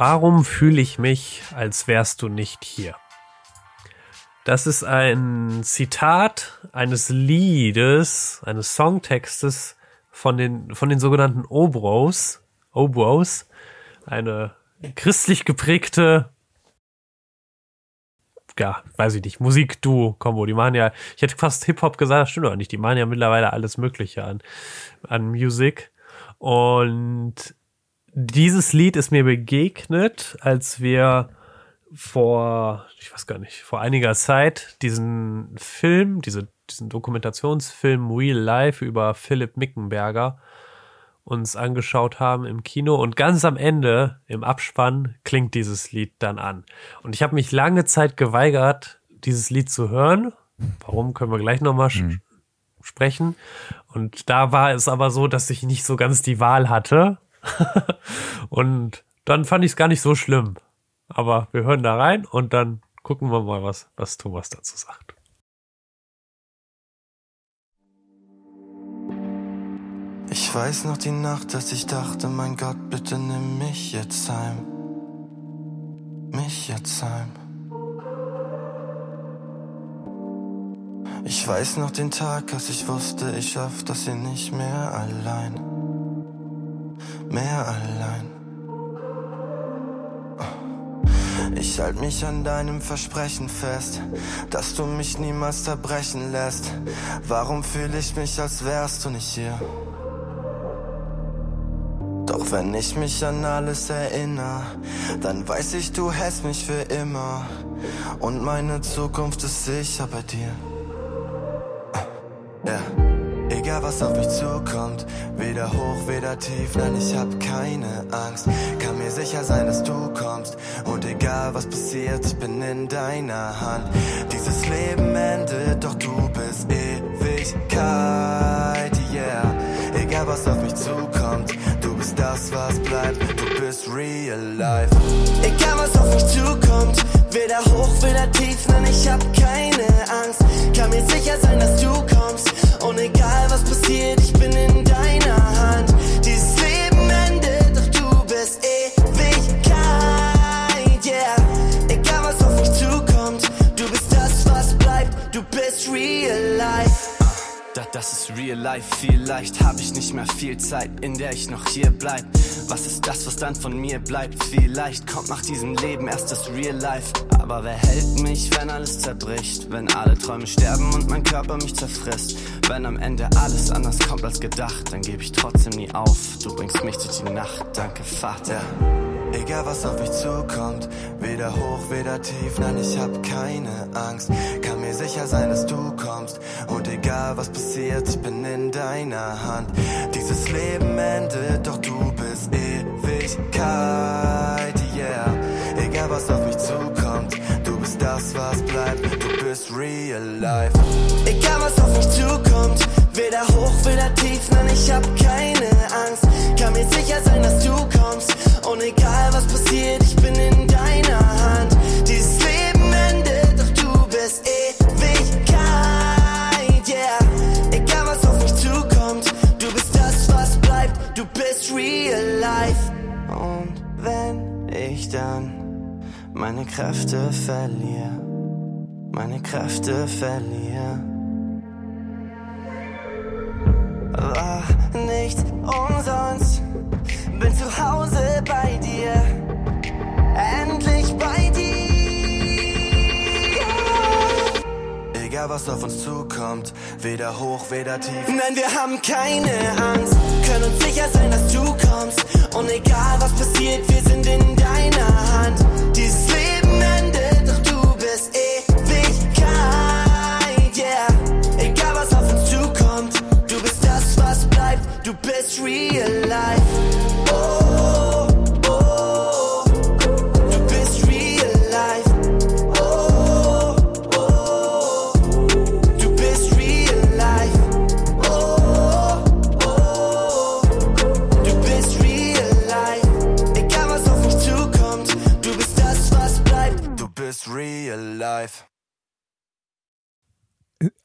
Warum fühle ich mich, als wärst du nicht hier? Das ist ein Zitat eines Liedes, eines Songtextes von den, von den sogenannten Obros, Obros, eine christlich geprägte, ja, weiß ich nicht, Musikduo-Kombo. Die machen ja, ich hätte fast Hip-Hop gesagt, stimmt aber nicht. Die machen ja mittlerweile alles Mögliche an, an Musik. Und dieses Lied ist mir begegnet, als wir vor, ich weiß gar nicht, vor einiger Zeit diesen Film, diese, diesen Dokumentationsfilm Real Life über Philipp Mickenberger uns angeschaut haben im Kino und ganz am Ende im Abspann klingt dieses Lied dann an. Und ich habe mich lange Zeit geweigert, dieses Lied zu hören. Warum können wir gleich nochmal mhm. sprechen? Und da war es aber so, dass ich nicht so ganz die Wahl hatte. und dann fand ich es gar nicht so schlimm. Aber wir hören da rein und dann gucken wir mal, was, was Thomas dazu sagt. Ich weiß noch die Nacht, dass ich dachte, mein Gott, bitte nimm mich jetzt heim. Mich jetzt heim. Ich weiß noch den Tag, als ich wusste, ich schaff das hier nicht mehr allein. Mehr allein. Ich halt mich an deinem Versprechen fest, dass du mich niemals zerbrechen lässt. Warum fühle ich mich, als wärst du nicht hier? Doch wenn ich mich an alles erinnere, dann weiß ich, du hältst mich für immer. Und meine Zukunft ist sicher bei dir. Yeah. Egal was auf mich zukommt, weder hoch, weder tief, nein, ich hab keine Angst. Kann mir sicher sein, dass du kommst. Und egal was passiert, ich bin in deiner Hand. Dieses Leben endet, doch du bist Ewigkeit, yeah. Egal was auf mich zukommt, du bist das, was bleibt, du bist real life. Egal was auf mich zukommt, weder hoch, weder tief, nein, ich hab keine Angst. Kann mir sicher sein, dass du kommst. Und egal was passiert, ich bin in deiner Hand. Dieses Leben endet, doch du bist Ewigkeit, yeah. Egal was auf mich zukommt, du bist das, was bleibt, du bist real life. Das, ist real life, vielleicht hab ich nicht mehr viel Zeit, in der ich noch hier bleib. Was ist das, was dann von mir bleibt? Vielleicht kommt nach diesem Leben erst das real life. Aber wer hält mich, wenn alles zerbricht? Wenn alle Träume sterben und mein Körper mich zerfrisst? Wenn am Ende alles anders kommt als gedacht, dann gebe ich trotzdem nie auf. Du bringst mich durch die Nacht, danke Vater. Egal was auf mich zukommt, weder hoch, weder tief, nein, ich hab keine Angst. Kann mir sicher sein, dass du kommst. Und egal was passiert, ich bin in deiner Hand. Dieses Leben endet, doch du bist Ewigkeit, yeah. Egal was auf mich zukommt, du bist das, was bleibt, du bist real life. Egal was auf mich zukommt, weder hoch, weder tief, nein, ich hab keine Angst. Kann mir sicher sein, dass du kommst. Und egal was passiert, ich bin in deiner Hand. Dieses Leben endet, doch du bist Ewigkeit, yeah. Egal was auf mich zukommt, du bist das, was bleibt, du bist real life. Und wenn ich dann meine Kräfte verliere, meine Kräfte verliere, was auf uns zukommt, weder hoch, weder tief. Nein, wir haben keine Angst, können uns sicher sein, dass du kommst. Und egal was passiert, wir sind in deiner Hand.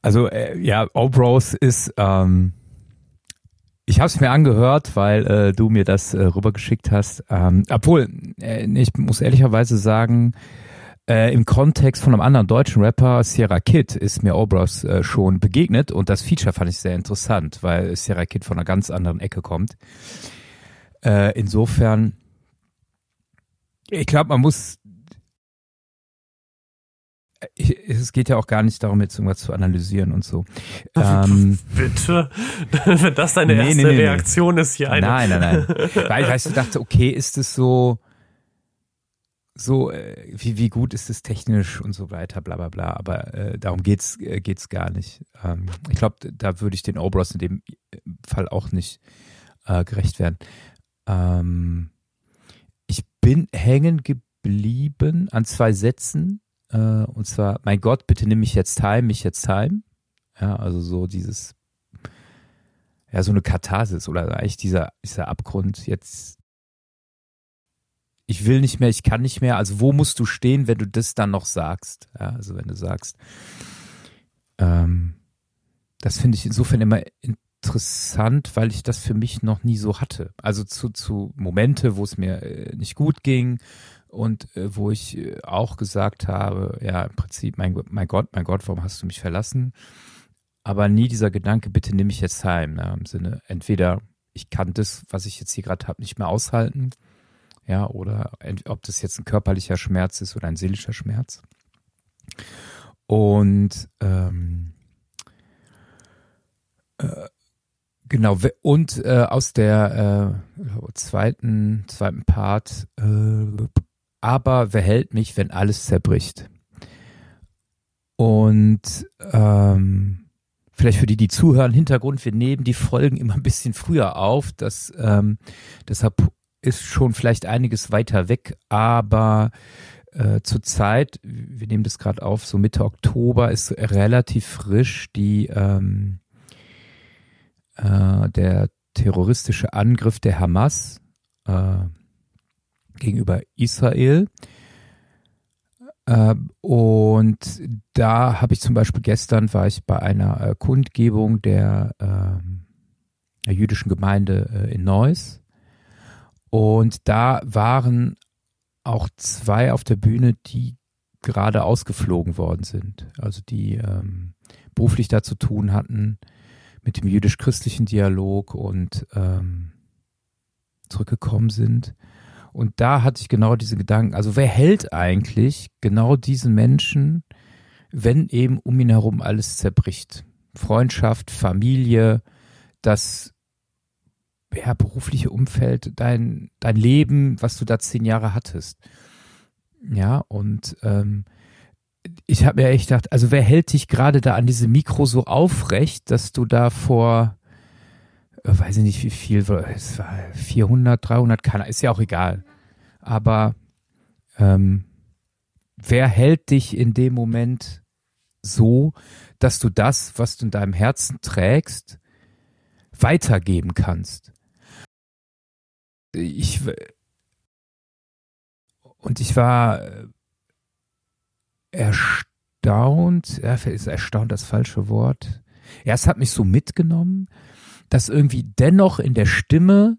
Also äh, ja, Obros ist ähm, Ich habe es mir angehört, weil äh, du mir das äh, rübergeschickt hast. Ähm, obwohl, äh, ich muss ehrlicherweise sagen, äh, im Kontext von einem anderen deutschen Rapper, Sierra Kid, ist mir Obros äh, schon begegnet und das Feature fand ich sehr interessant, weil Sierra Kid von einer ganz anderen Ecke kommt. Insofern, ich glaube, man muss es geht ja auch gar nicht darum, jetzt irgendwas zu analysieren und so. Ähm, Bitte? Wenn das deine nee, erste nee, nee, Reaktion ist hier eine. Nein, nein, nein. Weil, weißt du, dachte, okay, ist es so, so, äh, wie, wie gut ist es technisch und so weiter, bla bla bla. Aber äh, darum geht's äh, geht's gar nicht. Ähm, ich glaube, da würde ich den Obros in dem Fall auch nicht äh, gerecht werden. Ähm, ich bin hängen geblieben an zwei Sätzen äh, und zwar, mein Gott, bitte nimm mich jetzt heim, mich jetzt heim. Ja, also so dieses, ja, so eine Katharsis oder eigentlich dieser, dieser Abgrund jetzt. Ich will nicht mehr, ich kann nicht mehr. Also wo musst du stehen, wenn du das dann noch sagst? Ja, also wenn du sagst, ähm, das finde ich insofern immer interessant, weil ich das für mich noch nie so hatte. Also zu, zu Momente, wo es mir äh, nicht gut ging, und äh, wo ich äh, auch gesagt habe, ja, im Prinzip, mein, mein Gott, mein Gott, warum hast du mich verlassen? Aber nie dieser Gedanke, bitte nimm mich jetzt heim. Ja, Im Sinne, entweder ich kann das, was ich jetzt hier gerade habe, nicht mehr aushalten, ja, oder ob das jetzt ein körperlicher Schmerz ist oder ein seelischer Schmerz. Und ähm, äh, Genau, und äh, aus der äh, zweiten, zweiten Part äh, aber wer hält mich, wenn alles zerbricht? Und ähm, vielleicht für die, die zuhören, Hintergrund, wir nehmen die Folgen immer ein bisschen früher auf. Das, ähm, deshalb ist schon vielleicht einiges weiter weg, aber äh, zurzeit, wir nehmen das gerade auf, so Mitte Oktober ist relativ frisch die ähm, äh, der terroristische Angriff der Hamas. Äh, gegenüber Israel. Ähm, und da habe ich zum Beispiel gestern war ich bei einer äh, Kundgebung der, ähm, der jüdischen Gemeinde äh, in Neuss. Und da waren auch zwei auf der Bühne, die gerade ausgeflogen worden sind. Also die ähm, beruflich da zu tun hatten mit dem jüdisch-christlichen Dialog und ähm, zurückgekommen sind. Und da hatte ich genau diese Gedanken. Also wer hält eigentlich genau diesen Menschen, wenn eben um ihn herum alles zerbricht? Freundschaft, Familie, das ja, berufliche Umfeld, dein, dein Leben, was du da zehn Jahre hattest. Ja, und ähm, ich habe mir echt gedacht, also wer hält dich gerade da an diesem Mikro so aufrecht, dass du da vor äh, weiß ich nicht wie viel, es war 400, 300, keine, ist ja auch egal. Aber ähm, wer hält dich in dem Moment so, dass du das, was du in deinem Herzen trägst, weitergeben kannst? Ich und ich war äh, erstaunt, ja, ist erstaunt das falsche Wort. Ja, es hat mich so mitgenommen, dass irgendwie dennoch in der Stimme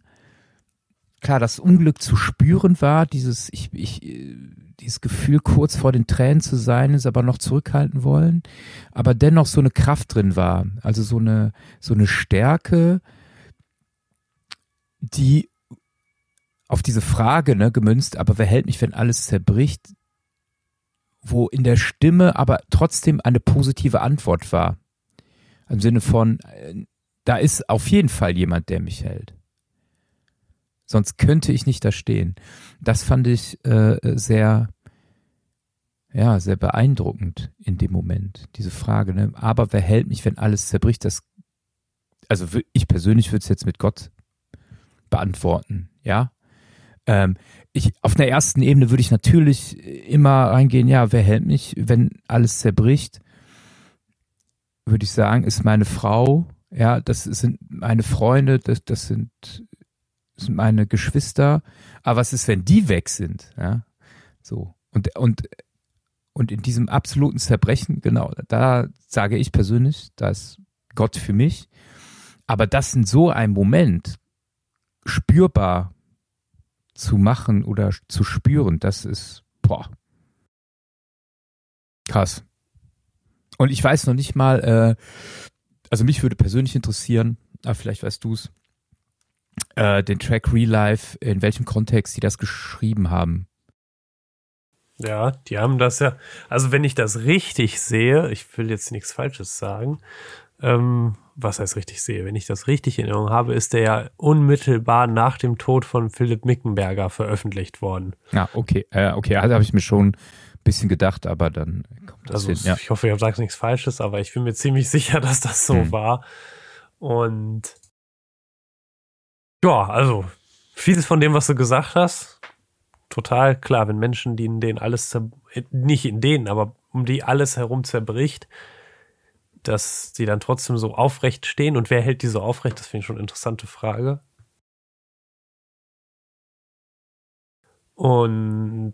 klar das Unglück zu spüren war, dieses ich, ich dieses Gefühl kurz vor den Tränen zu sein, ist aber noch zurückhalten wollen, aber dennoch so eine Kraft drin war, also so eine so eine Stärke, die auf diese Frage ne, gemünzt, aber wer hält mich, wenn alles zerbricht, wo in der Stimme aber trotzdem eine positive Antwort war. Im Sinne von, äh, da ist auf jeden Fall jemand, der mich hält. Sonst könnte ich nicht da stehen. Das fand ich äh, sehr, ja, sehr beeindruckend in dem Moment, diese Frage. Ne? Aber wer hält mich, wenn alles zerbricht? Das, also ich persönlich würde es jetzt mit Gott beantworten, ja. Ähm, ich, auf einer ersten Ebene würde ich natürlich immer reingehen, ja, wer hält mich, wenn alles zerbricht? Würde ich sagen, ist meine Frau, ja, das sind meine Freunde, das, das sind, sind meine Geschwister. Aber was ist, wenn die weg sind? Ja, so. Und, und, und in diesem absoluten Zerbrechen, genau, da sage ich persönlich, da ist Gott für mich. Aber das in so einem Moment spürbar zu machen oder zu spüren, das ist, boah, krass. Und ich weiß noch nicht mal, äh, also mich würde persönlich interessieren, aber vielleicht weißt du es, äh, den Track Real Life, in welchem Kontext die das geschrieben haben. Ja, die haben das ja, also wenn ich das richtig sehe, ich will jetzt nichts Falsches sagen, ähm, was heißt richtig sehe, wenn ich das richtig in Erinnerung habe, ist der ja unmittelbar nach dem Tod von Philipp Mickenberger veröffentlicht worden. Ja, okay, äh, okay, also habe ich mir schon ein bisschen gedacht, aber dann kommt das also hin, ja. ich hoffe, ich sage nichts Falsches, aber ich bin mir ziemlich sicher, dass das so hm. war. Und ja, also vieles von dem, was du gesagt hast, total klar, wenn Menschen, die in denen alles, nicht in denen, aber um die alles herum zerbricht, dass sie dann trotzdem so aufrecht stehen. Und wer hält die so aufrecht? Das finde ich schon eine interessante Frage. Und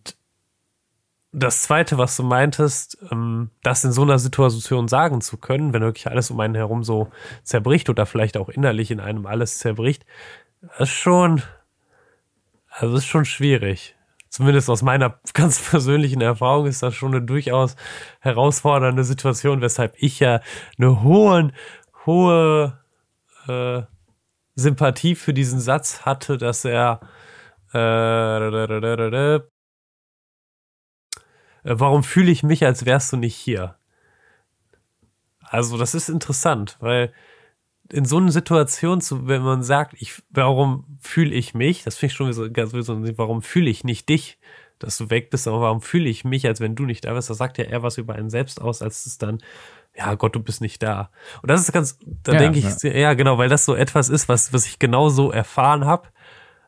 das Zweite, was du meintest, ähm, das in so einer Situation sagen zu können, wenn wirklich alles um einen herum so zerbricht oder vielleicht auch innerlich in einem alles zerbricht, ist schon, also ist schon schwierig zumindest aus meiner ganz persönlichen Erfahrung ist das schon eine durchaus herausfordernde Situation, weshalb ich ja eine hohe, hohe äh, Sympathie für diesen Satz hatte, dass er äh, warum fühle ich mich, als wärst du nicht hier? Also, das ist interessant, weil in so einer Situation, zu, wenn man sagt, ich, warum fühle ich mich, das finde ich schon so, ganz so, warum fühle ich nicht dich, dass du weg bist, aber warum fühle ich mich, als wenn du nicht da bist, das sagt ja eher was über einen selbst aus, als es dann, ja Gott, du bist nicht da. Und das ist ganz, da ja, denke ich, ja. ja. genau, weil das so etwas ist, was, was ich genau so erfahren habe,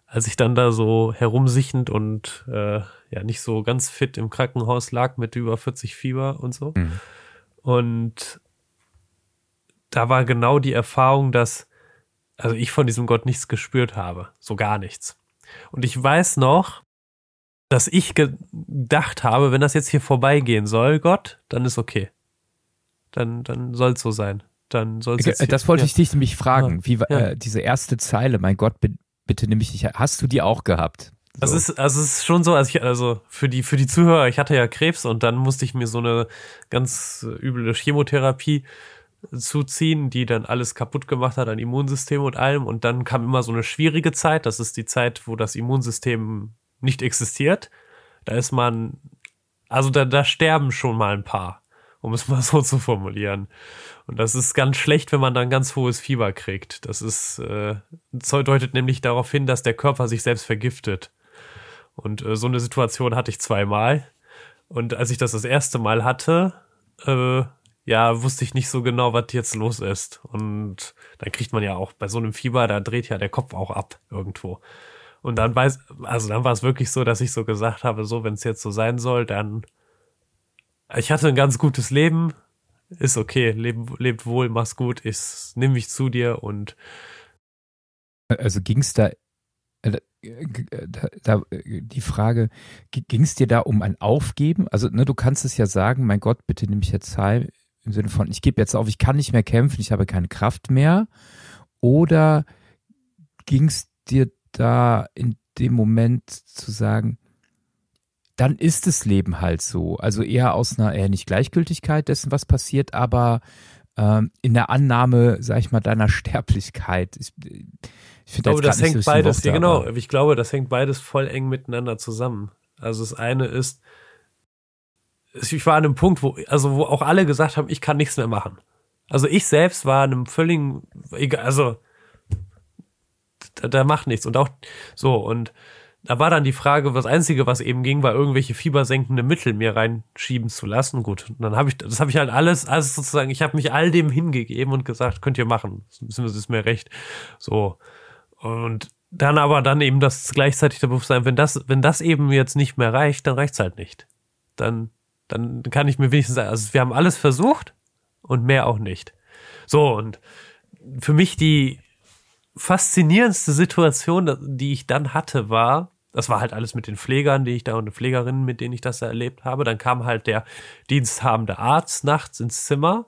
als ich dann da so herumsichend und äh, ja nicht so ganz fit im Krankenhaus lag mit über 40 Fieber und so. Mhm. Und da war genau die Erfahrung, dass also ich von diesem Gott nichts gespürt habe, so gar nichts. Und ich weiß noch, dass ich gedacht habe, wenn das jetzt hier vorbeigehen soll, Gott, dann ist okay. Dann, dann soll es so sein. Dann soll es äh, Das wollte ja. ich dich nämlich fragen, wie ja. äh, diese erste Zeile, mein Gott, bitte nimm mich nicht, hast du die auch gehabt? So. Also es ist, also es ist schon so, also, ich, also für die, für die Zuhörer, ich hatte ja Krebs und dann musste ich mir so eine ganz üble Chemotherapie zuziehen, die dann alles kaputt gemacht hat an Immunsystem und allem. Und dann kam immer so eine schwierige Zeit. Das ist die Zeit, wo das Immunsystem nicht existiert. Da ist man, also da, da sterben schon mal ein paar, um es mal so zu formulieren. Und das ist ganz schlecht, wenn man dann ganz hohes Fieber kriegt. Das ist, äh, deutet nämlich darauf hin, dass der Körper sich selbst vergiftet. Und äh, so eine Situation hatte ich zweimal. Und als ich das das erste Mal hatte, äh, ja, wusste ich nicht so genau, was jetzt los ist. Und dann kriegt man ja auch bei so einem Fieber, da dreht ja der Kopf auch ab irgendwo. Und dann weiß, also dann war es wirklich so, dass ich so gesagt habe, so, wenn es jetzt so sein soll, dann ich hatte ein ganz gutes Leben, ist okay, leb, lebt wohl, mach's gut, ich nehme mich zu dir und also ging es da, äh, da, da, die Frage, ging es dir da um ein Aufgeben? Also, ne, du kannst es ja sagen, mein Gott, bitte nimm mich jetzt heim, im Sinne von, ich gebe jetzt auf, ich kann nicht mehr kämpfen, ich habe keine Kraft mehr? Oder ging es dir da in dem Moment zu sagen, dann ist das Leben halt so. Also eher aus einer eher nicht Gleichgültigkeit dessen, was passiert, aber ähm, in der Annahme, sag ich mal, deiner Sterblichkeit. Ich, ich finde das, das hängt so beides, ja, genau. Ich glaube, das hängt beides voll eng miteinander zusammen. Also das eine ist, ich war an einem Punkt, wo, also wo auch alle gesagt haben, ich kann nichts mehr machen. Also ich selbst war an einem völligen, also da, da macht nichts. Und auch so, und da war dann die Frage, das Einzige, was eben ging, war irgendwelche fiebersenkende Mittel mir reinschieben zu lassen. Gut, und dann habe ich, das habe ich halt alles, also sozusagen, ich habe mich all dem hingegeben und gesagt, könnt ihr machen, das ist mir recht. So. Und dann aber dann eben das gleichzeitig der Bewusstsein, wenn das, wenn das eben jetzt nicht mehr reicht, dann reicht's halt nicht. Dann dann kann ich mir wenigstens sagen, also wir haben alles versucht und mehr auch nicht. So, und für mich die faszinierendste Situation, die ich dann hatte, war, das war halt alles mit den Pflegern, die ich da und den Pflegerinnen, mit denen ich das da erlebt habe. Dann kam halt der diensthabende Arzt nachts ins Zimmer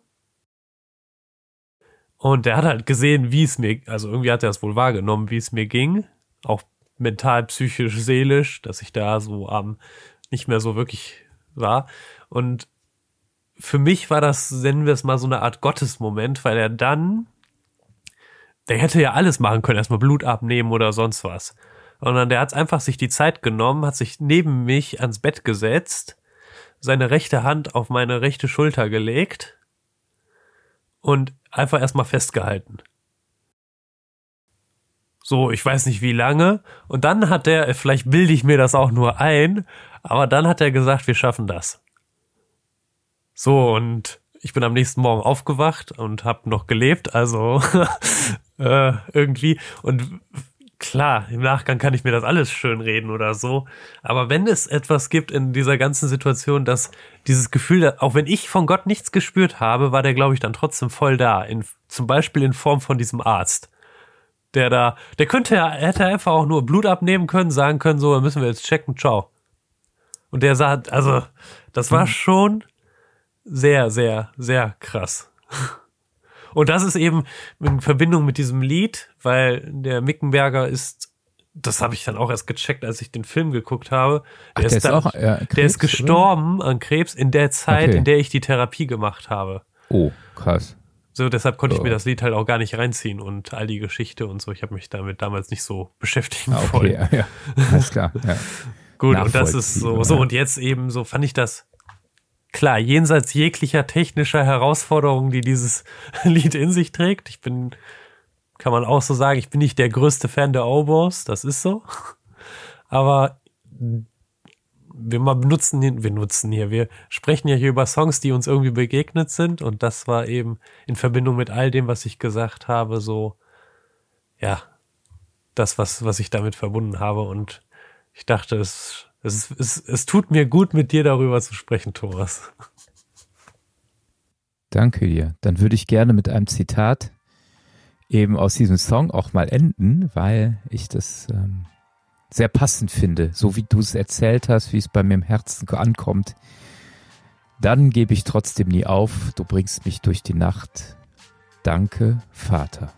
Und der hat halt gesehen, wie es mir, also irgendwie hat er es wohl wahrgenommen, wie es mir ging. Auch mental, psychisch, seelisch, dass ich da so am ähm, nicht mehr so wirklich war. Und für mich war das, nennen wir es mal, so eine Art Gottesmoment, weil er dann, der hätte ja alles machen können, erstmal Blut abnehmen oder sonst was. Sondern der hat einfach sich die Zeit genommen, hat sich neben mich ans Bett gesetzt, seine rechte Hand auf meine rechte Schulter gelegt und einfach erstmal festgehalten. So, ich weiß nicht wie lange. Und dann hat er, vielleicht bilde ich mir das auch nur ein, aber dann hat er gesagt, wir schaffen das. So, und ich bin am nächsten Morgen aufgewacht und habe noch gelebt, also äh, irgendwie. Und klar, im Nachgang kann ich mir das alles schön reden oder so. Aber wenn es etwas gibt in dieser ganzen Situation, dass dieses Gefühl, auch wenn ich von Gott nichts gespürt habe, war der, glaube ich, dann trotzdem voll da. In, zum Beispiel in Form von diesem Arzt. Der da, der könnte ja, hätte einfach auch nur Blut abnehmen können, sagen können, so, müssen wir jetzt checken, ciao. Und der sagt, also, das war mhm. schon sehr, sehr, sehr krass. Und das ist eben in Verbindung mit diesem Lied, weil der Mickenberger ist, das habe ich dann auch erst gecheckt, als ich den Film geguckt habe. Der, Ach, ist, dann, auch, äh, Krebs, der ist gestorben oder? an Krebs in der Zeit, okay. in der ich die Therapie gemacht habe. Oh, krass. So, deshalb konnte oh. ich mir das Lied halt auch gar nicht reinziehen und all die Geschichte und so. Ich habe mich damit damals nicht so beschäftigen ah, okay, wollen. Ja, ja. Alles klar. Ja. Gut, und das ist so, so, und jetzt eben so fand ich das klar, jenseits jeglicher technischer Herausforderungen, die dieses Lied in sich trägt. Ich bin, kann man auch so sagen, ich bin nicht der größte Fan der Oboes, das ist so. Aber wir mal benutzen, wir nutzen hier, wir sprechen ja hier über Songs, die uns irgendwie begegnet sind. Und das war eben in Verbindung mit all dem, was ich gesagt habe, so, ja, das, was, was ich damit verbunden habe. Und ich dachte, es, es, es, es tut mir gut, mit dir darüber zu sprechen, Thomas. Danke dir. Dann würde ich gerne mit einem Zitat eben aus diesem Song auch mal enden, weil ich das ähm, sehr passend finde, so wie du es erzählt hast, wie es bei mir im Herzen ankommt. Dann gebe ich trotzdem nie auf, du bringst mich durch die Nacht. Danke, Vater.